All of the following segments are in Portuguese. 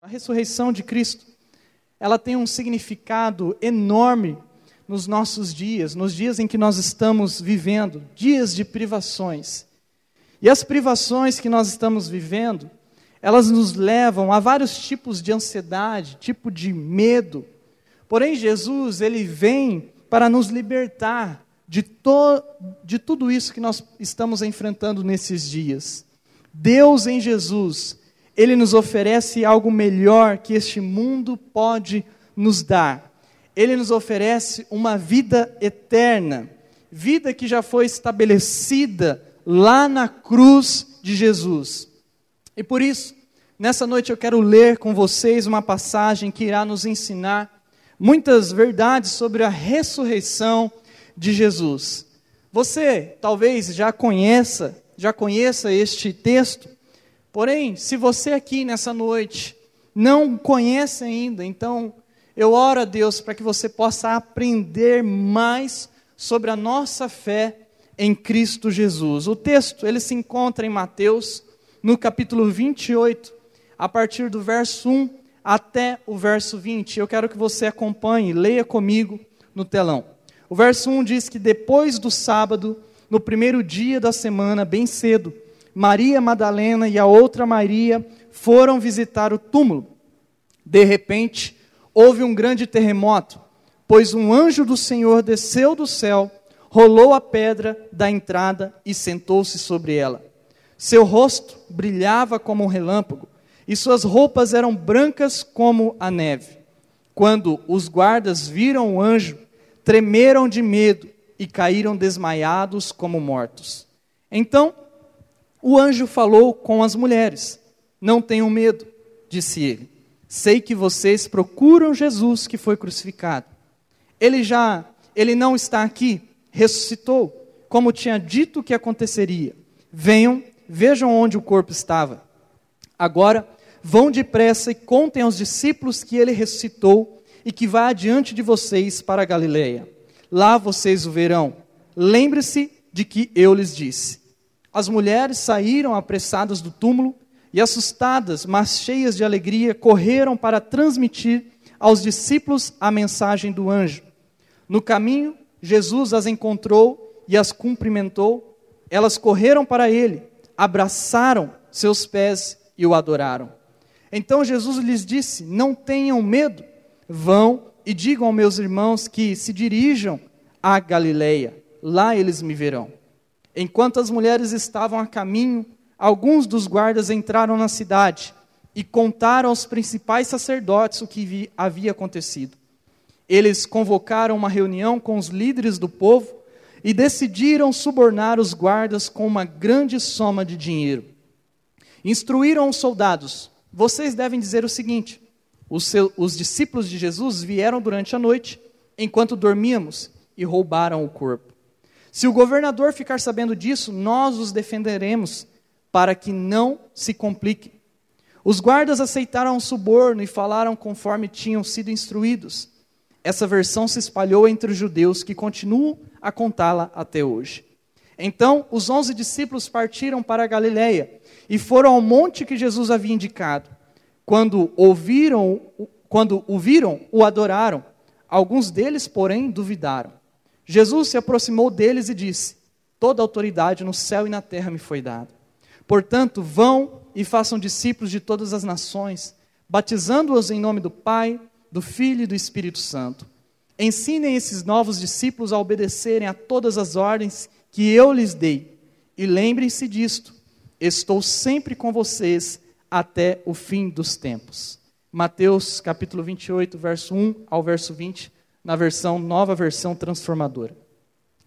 A ressurreição de Cristo, ela tem um significado enorme nos nossos dias, nos dias em que nós estamos vivendo, dias de privações. E as privações que nós estamos vivendo, elas nos levam a vários tipos de ansiedade, tipo de medo. Porém, Jesus, ele vem para nos libertar de, to, de tudo isso que nós estamos enfrentando nesses dias. Deus em Jesus, ele nos oferece algo melhor que este mundo pode nos dar. Ele nos oferece uma vida eterna, vida que já foi estabelecida lá na cruz de Jesus. E por isso, nessa noite eu quero ler com vocês uma passagem que irá nos ensinar muitas verdades sobre a ressurreição de Jesus. Você talvez já conheça, já conheça este texto, Porém, se você aqui nessa noite não conhece ainda, então eu oro a Deus para que você possa aprender mais sobre a nossa fé em Cristo Jesus. O texto, ele se encontra em Mateus, no capítulo 28, a partir do verso 1 até o verso 20. Eu quero que você acompanhe, leia comigo no telão. O verso 1 diz que depois do sábado, no primeiro dia da semana, bem cedo, Maria Madalena e a outra Maria foram visitar o túmulo. De repente, houve um grande terremoto, pois um anjo do Senhor desceu do céu, rolou a pedra da entrada e sentou-se sobre ela. Seu rosto brilhava como um relâmpago, e suas roupas eram brancas como a neve. Quando os guardas viram o anjo, tremeram de medo e caíram desmaiados como mortos. Então, o anjo falou com as mulheres: Não tenham medo, disse ele. Sei que vocês procuram Jesus que foi crucificado. Ele já, ele não está aqui, ressuscitou, como tinha dito que aconteceria. Venham, vejam onde o corpo estava. Agora, vão depressa e contem aos discípulos que ele ressuscitou e que vai adiante de vocês para a Galileia. Lá vocês o verão. Lembre-se de que eu lhes disse. As mulheres saíram apressadas do túmulo e, assustadas, mas cheias de alegria, correram para transmitir aos discípulos a mensagem do anjo. No caminho, Jesus as encontrou e as cumprimentou. Elas correram para ele, abraçaram seus pés e o adoraram. Então Jesus lhes disse: Não tenham medo, vão e digam aos meus irmãos que se dirijam à Galileia, lá eles me verão. Enquanto as mulheres estavam a caminho, alguns dos guardas entraram na cidade e contaram aos principais sacerdotes o que havia acontecido. Eles convocaram uma reunião com os líderes do povo e decidiram subornar os guardas com uma grande soma de dinheiro. Instruíram os soldados: vocês devem dizer o seguinte: os, os discípulos de Jesus vieram durante a noite, enquanto dormíamos, e roubaram o corpo. Se o governador ficar sabendo disso, nós os defenderemos para que não se complique. Os guardas aceitaram o suborno e falaram conforme tinham sido instruídos. Essa versão se espalhou entre os judeus que continuam a contá-la até hoje. Então, os onze discípulos partiram para a Galiléia e foram ao monte que Jesus havia indicado. Quando ouviram, quando o viram, o adoraram. Alguns deles, porém, duvidaram. Jesus se aproximou deles e disse: Toda autoridade no céu e na terra me foi dada. Portanto, vão e façam discípulos de todas as nações, batizando-os em nome do Pai, do Filho e do Espírito Santo. Ensinem esses novos discípulos a obedecerem a todas as ordens que eu lhes dei. E lembrem-se disto: estou sempre com vocês até o fim dos tempos. Mateus capítulo 28, verso 1 ao verso 20 na versão nova versão transformadora.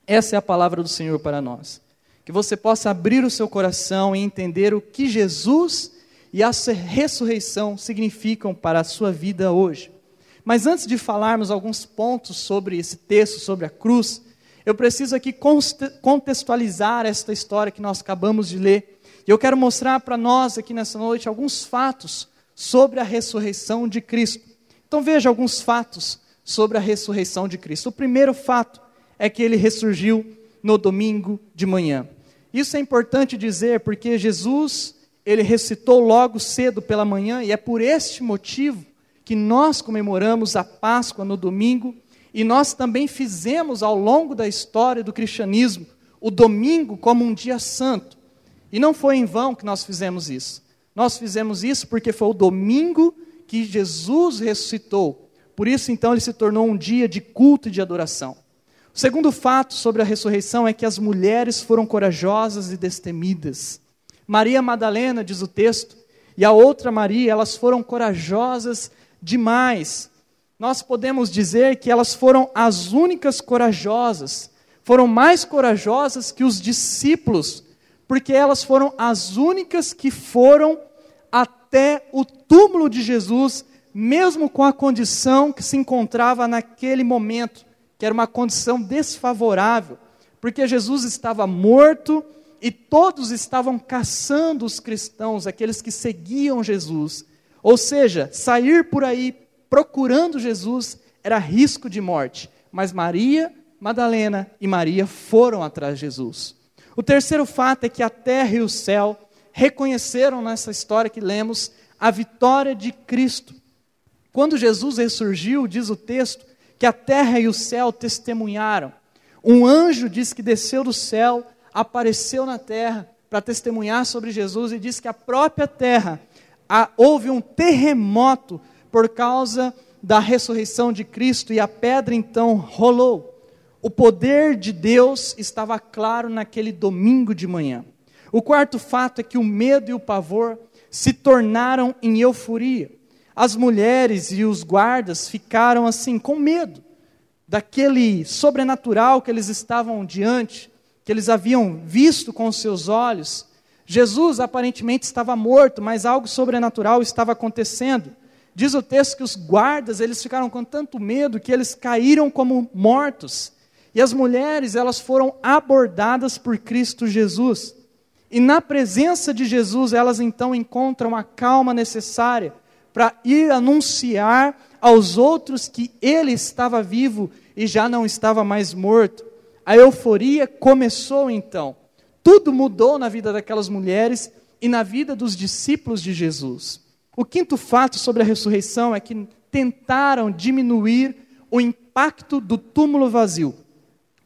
Essa é a palavra do Senhor para nós. Que você possa abrir o seu coração e entender o que Jesus e a ressurreição significam para a sua vida hoje. Mas antes de falarmos alguns pontos sobre esse texto, sobre a cruz, eu preciso aqui contextualizar esta história que nós acabamos de ler. E eu quero mostrar para nós aqui nessa noite alguns fatos sobre a ressurreição de Cristo. Então veja alguns fatos sobre a ressurreição de Cristo. O primeiro fato é que ele ressurgiu no domingo de manhã. Isso é importante dizer porque Jesus, ele ressuscitou logo cedo pela manhã, e é por este motivo que nós comemoramos a Páscoa no domingo, e nós também fizemos ao longo da história do cristianismo o domingo como um dia santo. E não foi em vão que nós fizemos isso. Nós fizemos isso porque foi o domingo que Jesus ressuscitou. Por isso, então, ele se tornou um dia de culto e de adoração. O segundo fato sobre a ressurreição é que as mulheres foram corajosas e destemidas. Maria Madalena, diz o texto, e a outra Maria, elas foram corajosas demais. Nós podemos dizer que elas foram as únicas corajosas, foram mais corajosas que os discípulos, porque elas foram as únicas que foram até o túmulo de Jesus, mesmo com a condição que se encontrava naquele momento, que era uma condição desfavorável, porque Jesus estava morto e todos estavam caçando os cristãos, aqueles que seguiam Jesus. Ou seja, sair por aí procurando Jesus era risco de morte. Mas Maria, Madalena e Maria foram atrás de Jesus. O terceiro fato é que a terra e o céu reconheceram nessa história que lemos a vitória de Cristo. Quando Jesus ressurgiu, diz o texto, que a terra e o céu testemunharam. Um anjo diz que desceu do céu, apareceu na terra para testemunhar sobre Jesus e diz que a própria terra a, houve um terremoto por causa da ressurreição de Cristo e a pedra então rolou. O poder de Deus estava claro naquele domingo de manhã. O quarto fato é que o medo e o pavor se tornaram em euforia. As mulheres e os guardas ficaram assim, com medo daquele sobrenatural que eles estavam diante, que eles haviam visto com os seus olhos. Jesus aparentemente estava morto, mas algo sobrenatural estava acontecendo. Diz o texto que os guardas, eles ficaram com tanto medo que eles caíram como mortos. E as mulheres, elas foram abordadas por Cristo Jesus. E na presença de Jesus, elas então encontram a calma necessária para ir anunciar aos outros que ele estava vivo e já não estava mais morto. A euforia começou então. Tudo mudou na vida daquelas mulheres e na vida dos discípulos de Jesus. O quinto fato sobre a ressurreição é que tentaram diminuir o impacto do túmulo vazio.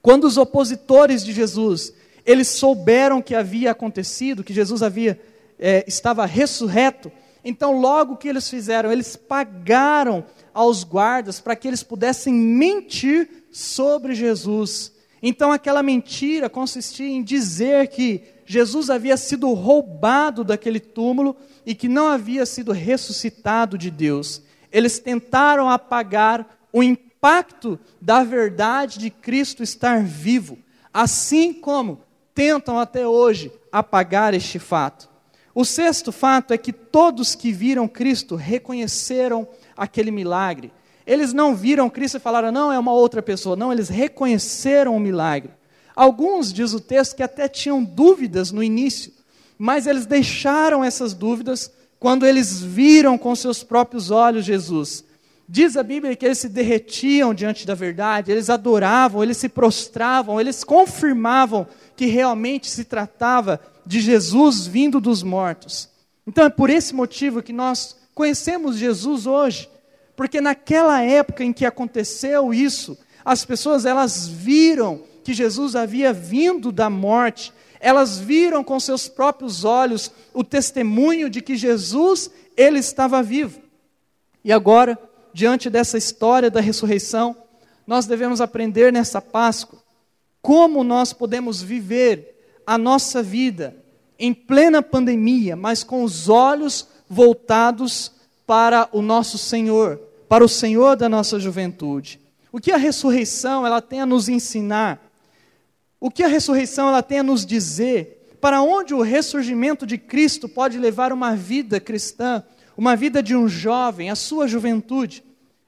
Quando os opositores de Jesus, eles souberam que havia acontecido, que Jesus havia é, estava ressurreto, então logo que eles fizeram, eles pagaram aos guardas para que eles pudessem mentir sobre Jesus. Então aquela mentira consistia em dizer que Jesus havia sido roubado daquele túmulo e que não havia sido ressuscitado de Deus. Eles tentaram apagar o impacto da verdade de Cristo estar vivo, assim como tentam até hoje apagar este fato. O sexto fato é que todos que viram Cristo reconheceram aquele milagre. Eles não viram Cristo e falaram, não, é uma outra pessoa. Não, eles reconheceram o milagre. Alguns, diz o texto, que até tinham dúvidas no início, mas eles deixaram essas dúvidas quando eles viram com seus próprios olhos Jesus. Diz a Bíblia que eles se derretiam diante da verdade, eles adoravam, eles se prostravam, eles confirmavam que realmente se tratava de Jesus vindo dos mortos. Então é por esse motivo que nós conhecemos Jesus hoje, porque naquela época em que aconteceu isso, as pessoas elas viram que Jesus havia vindo da morte, elas viram com seus próprios olhos o testemunho de que Jesus ele estava vivo. E agora diante dessa história da ressurreição, nós devemos aprender nessa Páscoa como nós podemos viver a nossa vida em plena pandemia, mas com os olhos voltados para o nosso Senhor, para o Senhor da nossa juventude. O que a ressurreição ela tem a nos ensinar? O que a ressurreição ela tem a nos dizer? Para onde o ressurgimento de Cristo pode levar uma vida cristã, uma vida de um jovem, a sua juventude?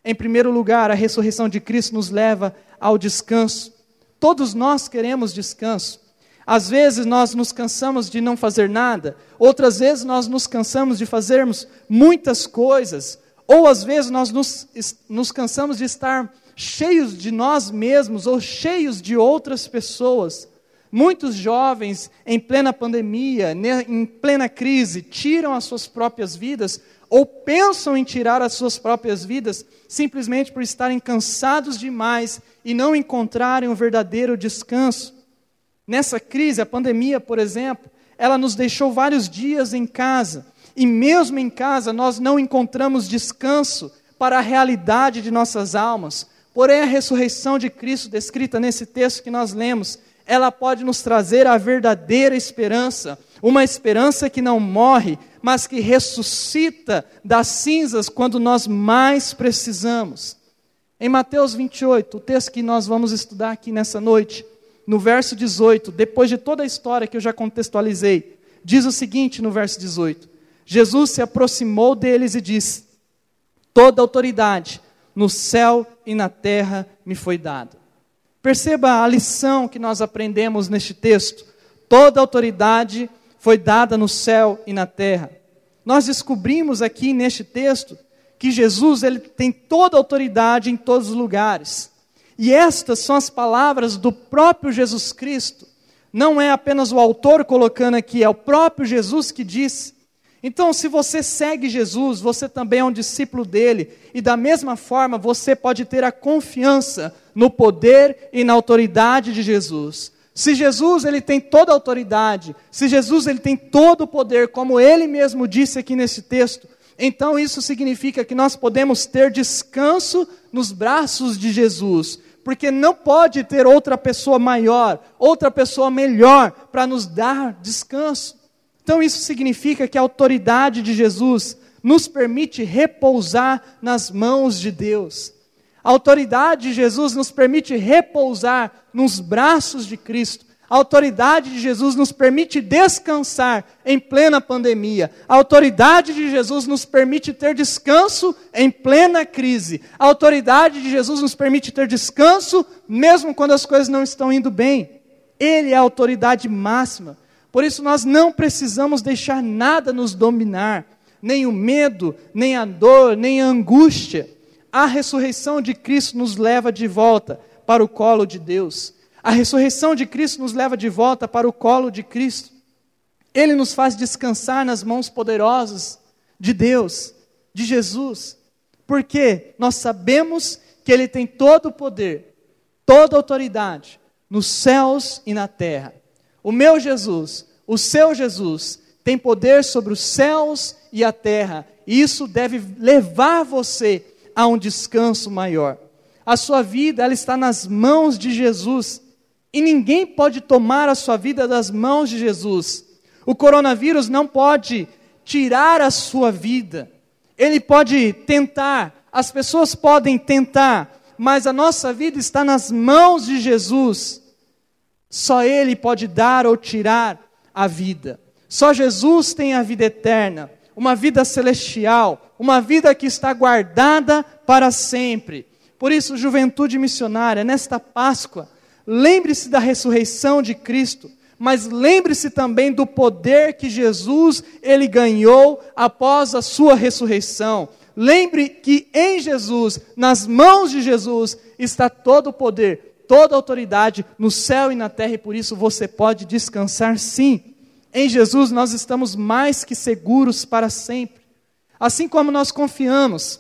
Em primeiro lugar, a ressurreição de Cristo nos leva ao descanso. Todos nós queremos descanso. Às vezes nós nos cansamos de não fazer nada, outras vezes nós nos cansamos de fazermos muitas coisas, ou às vezes nós nos, nos cansamos de estar cheios de nós mesmos ou cheios de outras pessoas. Muitos jovens, em plena pandemia, em plena crise, tiram as suas próprias vidas ou pensam em tirar as suas próprias vidas simplesmente por estarem cansados demais e não encontrarem o um verdadeiro descanso. Nessa crise, a pandemia, por exemplo, ela nos deixou vários dias em casa, e mesmo em casa nós não encontramos descanso para a realidade de nossas almas. Porém, a ressurreição de Cristo, descrita nesse texto que nós lemos, ela pode nos trazer a verdadeira esperança, uma esperança que não morre, mas que ressuscita das cinzas quando nós mais precisamos. Em Mateus 28, o texto que nós vamos estudar aqui nessa noite, no verso 18, depois de toda a história que eu já contextualizei, diz o seguinte no verso 18: Jesus se aproximou deles e disse: Toda autoridade no céu e na terra me foi dada. Perceba a lição que nós aprendemos neste texto. Toda autoridade foi dada no céu e na terra. Nós descobrimos aqui neste texto que Jesus ele tem toda autoridade em todos os lugares. E estas são as palavras do próprio Jesus Cristo. Não é apenas o autor colocando aqui, é o próprio Jesus que disse. Então, se você segue Jesus, você também é um discípulo dele, e da mesma forma você pode ter a confiança no poder e na autoridade de Jesus. Se Jesus ele tem toda a autoridade, se Jesus ele tem todo o poder, como ele mesmo disse aqui nesse texto, então isso significa que nós podemos ter descanso nos braços de Jesus, porque não pode ter outra pessoa maior, outra pessoa melhor para nos dar descanso. Então isso significa que a autoridade de Jesus nos permite repousar nas mãos de Deus. A autoridade de Jesus nos permite repousar nos braços de Cristo. A autoridade de Jesus nos permite descansar em plena pandemia. A autoridade de Jesus nos permite ter descanso em plena crise. A autoridade de Jesus nos permite ter descanso mesmo quando as coisas não estão indo bem. Ele é a autoridade máxima. Por isso nós não precisamos deixar nada nos dominar, nem o medo, nem a dor, nem a angústia a ressurreição de Cristo nos leva de volta para o colo de Deus. A ressurreição de Cristo nos leva de volta para o colo de Cristo. Ele nos faz descansar nas mãos poderosas de Deus, de Jesus, porque nós sabemos que Ele tem todo o poder, toda a autoridade, nos céus e na terra. O meu Jesus, o seu Jesus, tem poder sobre os céus e a terra, e isso deve levar você a um descanso maior. A sua vida ela está nas mãos de Jesus e ninguém pode tomar a sua vida das mãos de Jesus. O coronavírus não pode tirar a sua vida. Ele pode tentar, as pessoas podem tentar, mas a nossa vida está nas mãos de Jesus. Só Ele pode dar ou tirar a vida. Só Jesus tem a vida eterna uma vida celestial, uma vida que está guardada para sempre. Por isso, juventude missionária, nesta Páscoa, lembre-se da ressurreição de Cristo, mas lembre-se também do poder que Jesus ele ganhou após a sua ressurreição. Lembre que em Jesus, nas mãos de Jesus, está todo o poder, toda a autoridade no céu e na terra, e por isso você pode descansar sim. Em Jesus nós estamos mais que seguros para sempre. Assim como nós confiamos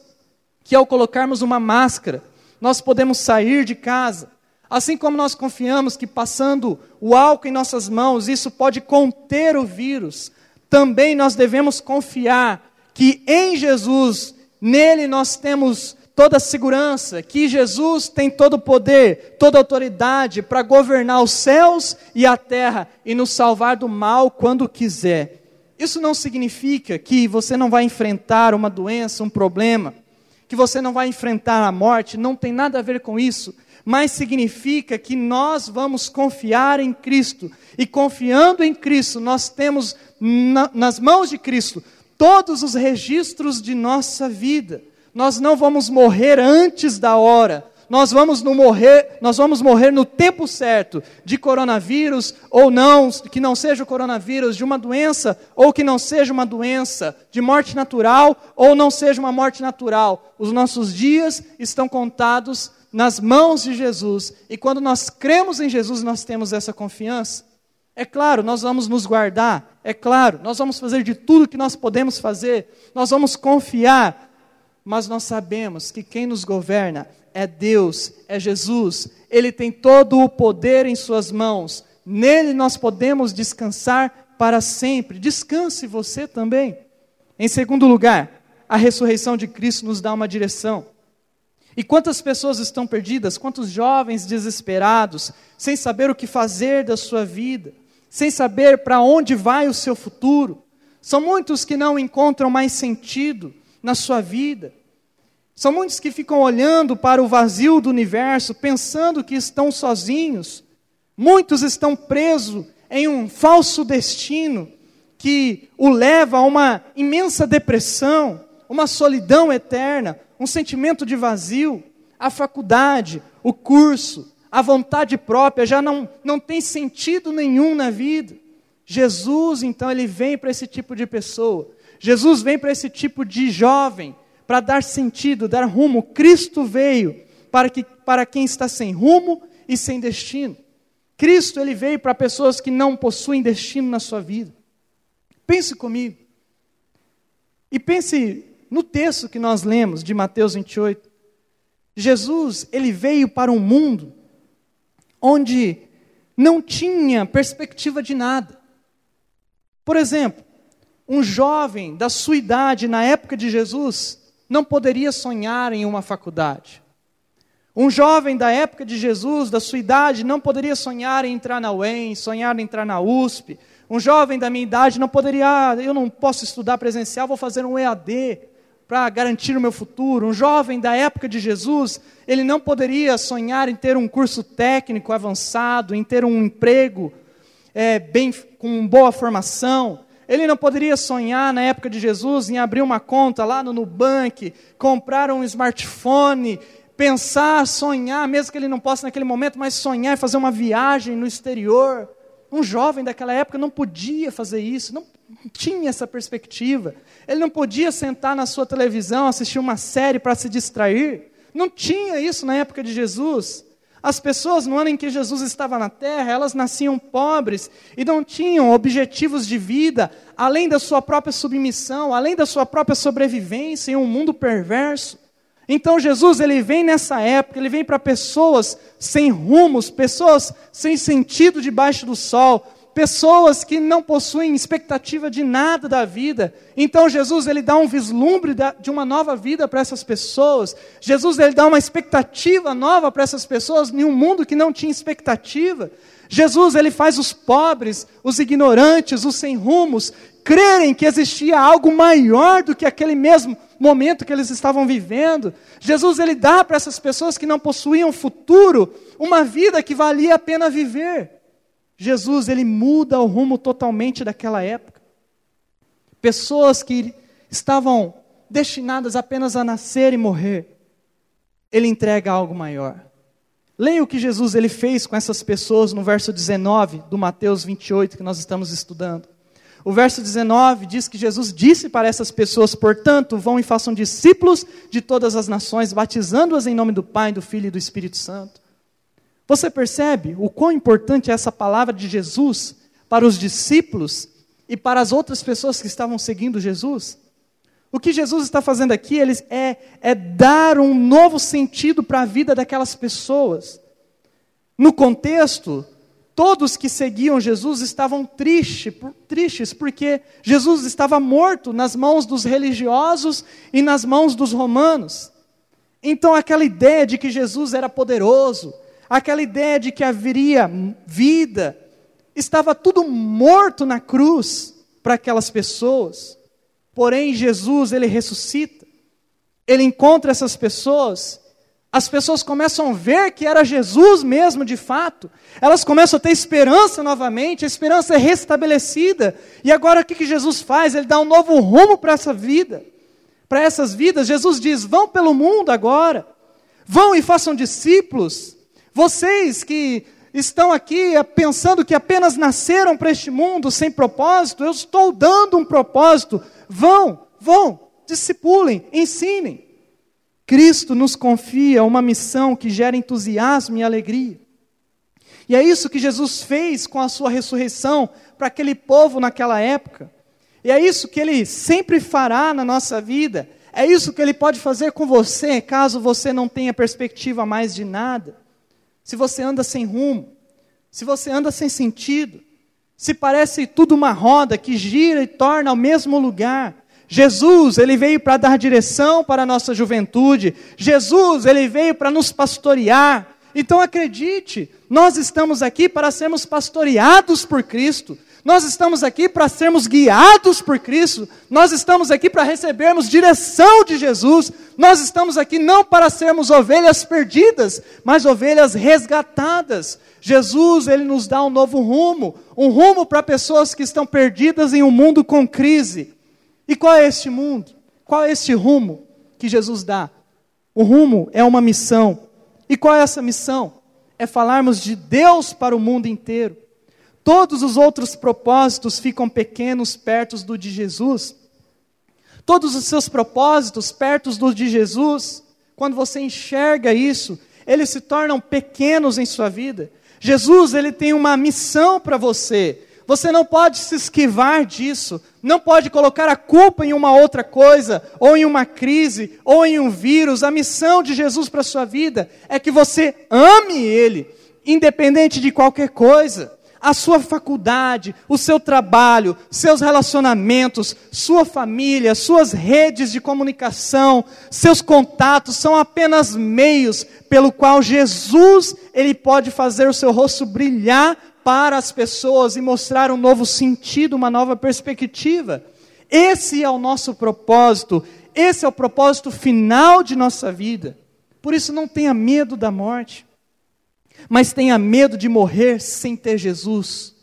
que ao colocarmos uma máscara, nós podemos sair de casa. Assim como nós confiamos que passando o álcool em nossas mãos, isso pode conter o vírus, também nós devemos confiar que em Jesus, nele nós temos toda a segurança, que Jesus tem todo o poder, toda a autoridade para governar os céus e a terra e nos salvar do mal quando quiser. Isso não significa que você não vai enfrentar uma doença, um problema, que você não vai enfrentar a morte, não tem nada a ver com isso, mas significa que nós vamos confiar em Cristo, e confiando em Cristo, nós temos na, nas mãos de Cristo todos os registros de nossa vida nós não vamos morrer antes da hora. Nós vamos no morrer, nós vamos morrer no tempo certo, de coronavírus ou não, que não seja o coronavírus, de uma doença ou que não seja uma doença, de morte natural ou não seja uma morte natural. Os nossos dias estão contados nas mãos de Jesus. E quando nós cremos em Jesus, nós temos essa confiança. É claro, nós vamos nos guardar, é claro, nós vamos fazer de tudo que nós podemos fazer, nós vamos confiar, mas nós sabemos que quem nos governa é Deus, é Jesus, Ele tem todo o poder em Suas mãos, nele nós podemos descansar para sempre. Descanse você também. Em segundo lugar, a ressurreição de Cristo nos dá uma direção. E quantas pessoas estão perdidas, quantos jovens desesperados, sem saber o que fazer da sua vida sem saber para onde vai o seu futuro. São muitos que não encontram mais sentido na sua vida. São muitos que ficam olhando para o vazio do universo, pensando que estão sozinhos. Muitos estão presos em um falso destino que o leva a uma imensa depressão, uma solidão eterna, um sentimento de vazio. A faculdade, o curso, a vontade própria já não, não tem sentido nenhum na vida. Jesus, então, ele vem para esse tipo de pessoa. Jesus vem para esse tipo de jovem, para dar sentido, dar rumo. Cristo veio para, que, para quem está sem rumo e sem destino. Cristo, ele veio para pessoas que não possuem destino na sua vida. Pense comigo. E pense no texto que nós lemos de Mateus 28. Jesus, ele veio para um mundo onde não tinha perspectiva de nada. Por exemplo, um jovem da sua idade na época de Jesus não poderia sonhar em uma faculdade. Um jovem da época de Jesus, da sua idade, não poderia sonhar em entrar na UEM, sonhar em entrar na USP. Um jovem da minha idade não poderia, ah, eu não posso estudar presencial, vou fazer um EAD para garantir o meu futuro. Um jovem da época de Jesus, ele não poderia sonhar em ter um curso técnico avançado, em ter um emprego é, bem, com boa formação. Ele não poderia sonhar na época de Jesus em abrir uma conta lá no Nubank, comprar um smartphone, pensar, sonhar, mesmo que ele não possa naquele momento, mas sonhar e fazer uma viagem no exterior. Um jovem daquela época não podia fazer isso, não tinha essa perspectiva. Ele não podia sentar na sua televisão, assistir uma série para se distrair. Não tinha isso na época de Jesus. As pessoas, no ano em que Jesus estava na terra, elas nasciam pobres e não tinham objetivos de vida além da sua própria submissão, além da sua própria sobrevivência em um mundo perverso. Então Jesus, ele vem nessa época, ele vem para pessoas sem rumos, pessoas sem sentido debaixo do sol, pessoas que não possuem expectativa de nada da vida. Então Jesus ele dá um vislumbre de uma nova vida para essas pessoas. Jesus ele dá uma expectativa nova para essas pessoas em um mundo que não tinha expectativa. Jesus ele faz os pobres, os ignorantes, os sem rumos crerem que existia algo maior do que aquele mesmo momento que eles estavam vivendo. Jesus ele dá para essas pessoas que não possuíam futuro uma vida que valia a pena viver. Jesus, ele muda o rumo totalmente daquela época. Pessoas que estavam destinadas apenas a nascer e morrer, ele entrega algo maior. Leia o que Jesus ele fez com essas pessoas no verso 19 do Mateus 28 que nós estamos estudando. O verso 19 diz que Jesus disse para essas pessoas: Portanto, vão e façam discípulos de todas as nações, batizando-as em nome do Pai, do Filho e do Espírito Santo. Você percebe o quão importante é essa palavra de Jesus para os discípulos e para as outras pessoas que estavam seguindo Jesus? O que Jesus está fazendo aqui ele é, é dar um novo sentido para a vida daquelas pessoas. No contexto, todos que seguiam Jesus estavam triste, tristes porque Jesus estava morto nas mãos dos religiosos e nas mãos dos romanos. Então, aquela ideia de que Jesus era poderoso, aquela ideia de que haveria vida, estava tudo morto na cruz para aquelas pessoas. Porém, Jesus, ele ressuscita, ele encontra essas pessoas, as pessoas começam a ver que era Jesus mesmo de fato, elas começam a ter esperança novamente, a esperança é restabelecida, e agora o que, que Jesus faz? Ele dá um novo rumo para essa vida, para essas vidas. Jesus diz: vão pelo mundo agora, vão e façam discípulos, vocês que estão aqui pensando que apenas nasceram para este mundo sem propósito, eu estou dando um propósito. Vão, vão, discipulem, ensinem. Cristo nos confia uma missão que gera entusiasmo e alegria. E é isso que Jesus fez com a sua ressurreição para aquele povo naquela época. E é isso que ele sempre fará na nossa vida. É isso que ele pode fazer com você, caso você não tenha perspectiva mais de nada. Se você anda sem rumo, se você anda sem sentido, se parece tudo uma roda que gira e torna ao mesmo lugar. Jesus, ele veio para dar direção para a nossa juventude. Jesus, ele veio para nos pastorear. Então acredite, nós estamos aqui para sermos pastoreados por Cristo. Nós estamos aqui para sermos guiados por Cristo, nós estamos aqui para recebermos direção de Jesus, nós estamos aqui não para sermos ovelhas perdidas, mas ovelhas resgatadas. Jesus, ele nos dá um novo rumo, um rumo para pessoas que estão perdidas em um mundo com crise. E qual é este mundo? Qual é este rumo que Jesus dá? O rumo é uma missão. E qual é essa missão? É falarmos de Deus para o mundo inteiro. Todos os outros propósitos ficam pequenos perto do de Jesus. Todos os seus propósitos perto do de Jesus, quando você enxerga isso, eles se tornam pequenos em sua vida. Jesus, ele tem uma missão para você. Você não pode se esquivar disso, não pode colocar a culpa em uma outra coisa, ou em uma crise, ou em um vírus. A missão de Jesus para a sua vida é que você ame Ele, independente de qualquer coisa a sua faculdade, o seu trabalho, seus relacionamentos, sua família, suas redes de comunicação, seus contatos são apenas meios pelo qual Jesus ele pode fazer o seu rosto brilhar para as pessoas e mostrar um novo sentido, uma nova perspectiva. Esse é o nosso propósito, esse é o propósito final de nossa vida. Por isso não tenha medo da morte mas tenha medo de morrer sem ter Jesus.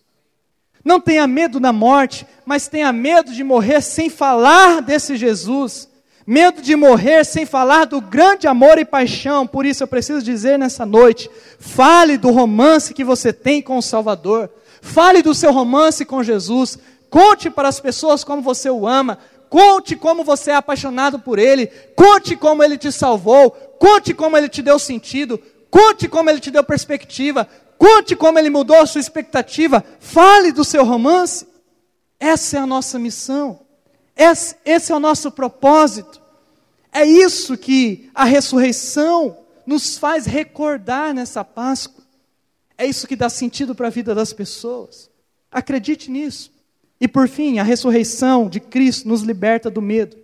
Não tenha medo da morte, mas tenha medo de morrer sem falar desse Jesus. Medo de morrer sem falar do grande amor e paixão. Por isso eu preciso dizer nessa noite: fale do romance que você tem com o Salvador. Fale do seu romance com Jesus. Conte para as pessoas como você o ama. Conte como você é apaixonado por Ele. Conte como Ele te salvou. Conte como Ele te deu sentido. Conte como ele te deu perspectiva. Conte como ele mudou a sua expectativa. Fale do seu romance. Essa é a nossa missão. Esse, esse é o nosso propósito. É isso que a ressurreição nos faz recordar nessa Páscoa. É isso que dá sentido para a vida das pessoas. Acredite nisso. E por fim, a ressurreição de Cristo nos liberta do medo.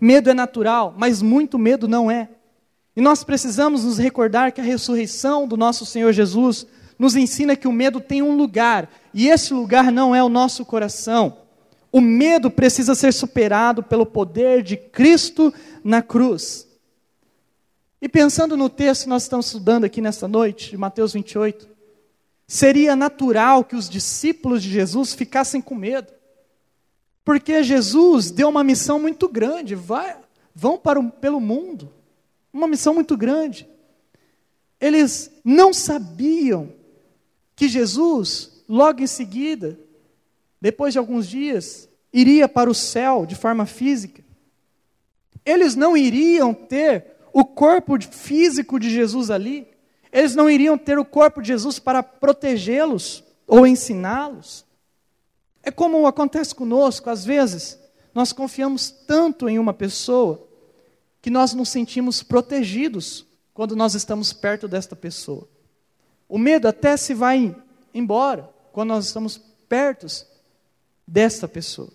Medo é natural, mas muito medo não é. E nós precisamos nos recordar que a ressurreição do nosso Senhor Jesus nos ensina que o medo tem um lugar, e esse lugar não é o nosso coração. O medo precisa ser superado pelo poder de Cristo na cruz. E pensando no texto que nós estamos estudando aqui nesta noite, de Mateus 28, seria natural que os discípulos de Jesus ficassem com medo. Porque Jesus deu uma missão muito grande, vai, vão para o, pelo mundo, uma missão muito grande. Eles não sabiam que Jesus, logo em seguida, depois de alguns dias, iria para o céu de forma física. Eles não iriam ter o corpo físico de Jesus ali. Eles não iriam ter o corpo de Jesus para protegê-los ou ensiná-los. É como acontece conosco, às vezes, nós confiamos tanto em uma pessoa que nós nos sentimos protegidos quando nós estamos perto desta pessoa. O medo até se vai embora quando nós estamos perto desta pessoa.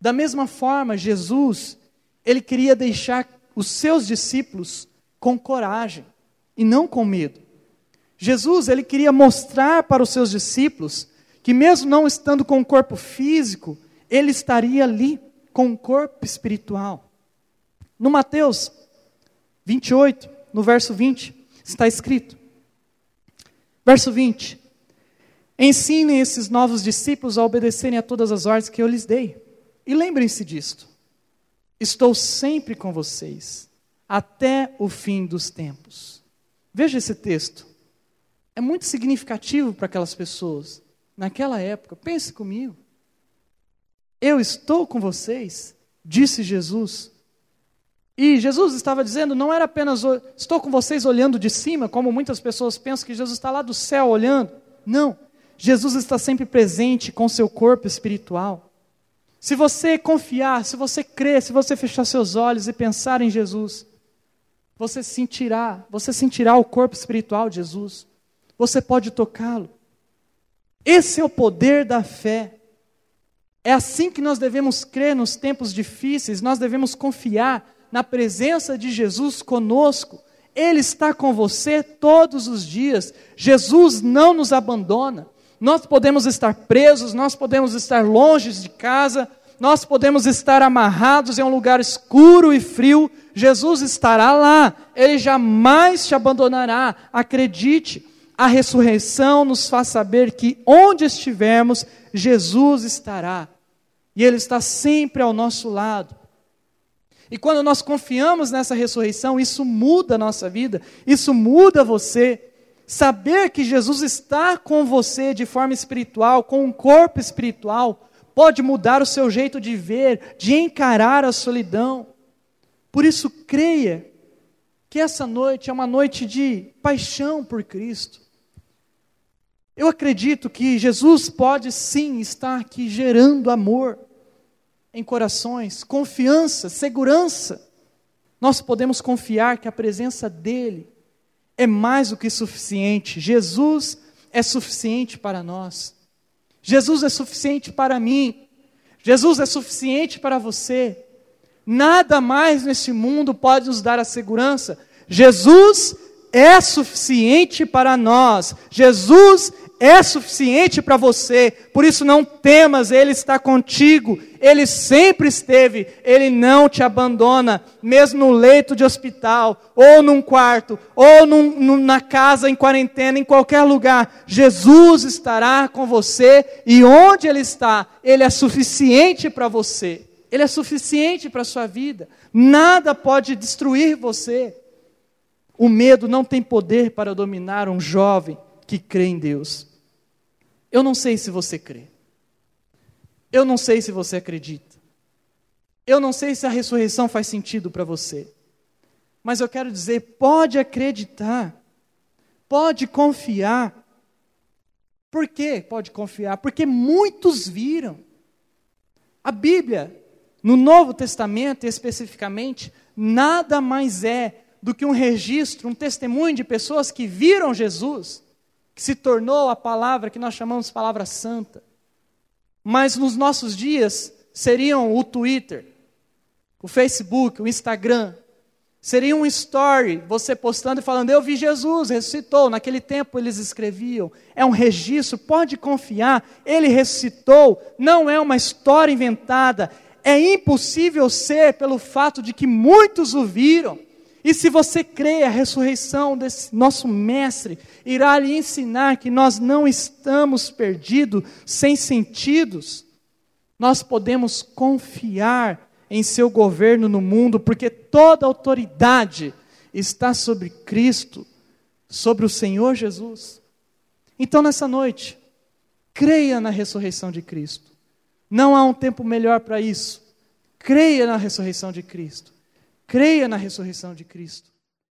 Da mesma forma, Jesus, ele queria deixar os seus discípulos com coragem e não com medo. Jesus, ele queria mostrar para os seus discípulos que mesmo não estando com o corpo físico, ele estaria ali com o corpo espiritual. No Mateus 28, no verso 20, está escrito: Verso 20: Ensinem esses novos discípulos a obedecerem a todas as ordens que eu lhes dei. E lembrem-se disto: estou sempre com vocês, até o fim dos tempos. Veja esse texto. É muito significativo para aquelas pessoas. Naquela época, pense comigo. Eu estou com vocês, disse Jesus, E Jesus estava dizendo, não era apenas estou com vocês olhando de cima, como muitas pessoas pensam que Jesus está lá do céu olhando. Não. Jesus está sempre presente com seu corpo espiritual. Se você confiar, se você crer, se você fechar seus olhos e pensar em Jesus, você sentirá, você sentirá o corpo espiritual de Jesus. Você pode tocá-lo. Esse é o poder da fé. É assim que nós devemos crer nos tempos difíceis, nós devemos confiar na presença de Jesus conosco. Ele está com você todos os dias. Jesus não nos abandona. Nós podemos estar presos, nós podemos estar longe de casa, nós podemos estar amarrados em um lugar escuro e frio. Jesus estará lá, ele jamais te abandonará. Acredite, a ressurreição nos faz saber que onde estivermos, Jesus estará. E ele está sempre ao nosso lado. E quando nós confiamos nessa ressurreição, isso muda a nossa vida, isso muda você. Saber que Jesus está com você de forma espiritual, com um corpo espiritual, pode mudar o seu jeito de ver, de encarar a solidão. Por isso, creia que essa noite é uma noite de paixão por Cristo. Eu acredito que Jesus pode sim estar aqui gerando amor em corações, confiança, segurança. Nós podemos confiar que a presença dEle é mais do que suficiente. Jesus é suficiente para nós. Jesus é suficiente para mim. Jesus é suficiente para você. Nada mais nesse mundo pode nos dar a segurança. Jesus é suficiente para nós. Jesus é suficiente para você, por isso não temas, Ele está contigo, Ele sempre esteve, Ele não te abandona, mesmo no leito de hospital, ou num quarto, ou num, num, na casa em quarentena, em qualquer lugar, Jesus estará com você, e onde Ele está, Ele é suficiente para você, Ele é suficiente para a sua vida, nada pode destruir você. O medo não tem poder para dominar um jovem que crê em Deus. Eu não sei se você crê. Eu não sei se você acredita. Eu não sei se a ressurreição faz sentido para você. Mas eu quero dizer, pode acreditar. Pode confiar. Por que pode confiar? Porque muitos viram. A Bíblia, no Novo Testamento especificamente, nada mais é do que um registro, um testemunho de pessoas que viram Jesus que se tornou a palavra que nós chamamos de palavra santa. Mas nos nossos dias seriam o Twitter, o Facebook, o Instagram. Seria um story, você postando e falando: Eu vi Jesus, ressuscitou. Naquele tempo eles escreviam. É um registro, pode confiar, ele ressuscitou. Não é uma história inventada. É impossível ser pelo fato de que muitos o viram. E se você crê, a ressurreição desse nosso Mestre irá lhe ensinar que nós não estamos perdidos, sem sentidos. Nós podemos confiar em seu governo no mundo, porque toda autoridade está sobre Cristo, sobre o Senhor Jesus. Então, nessa noite, creia na ressurreição de Cristo. Não há um tempo melhor para isso. Creia na ressurreição de Cristo. Creia na ressurreição de Cristo.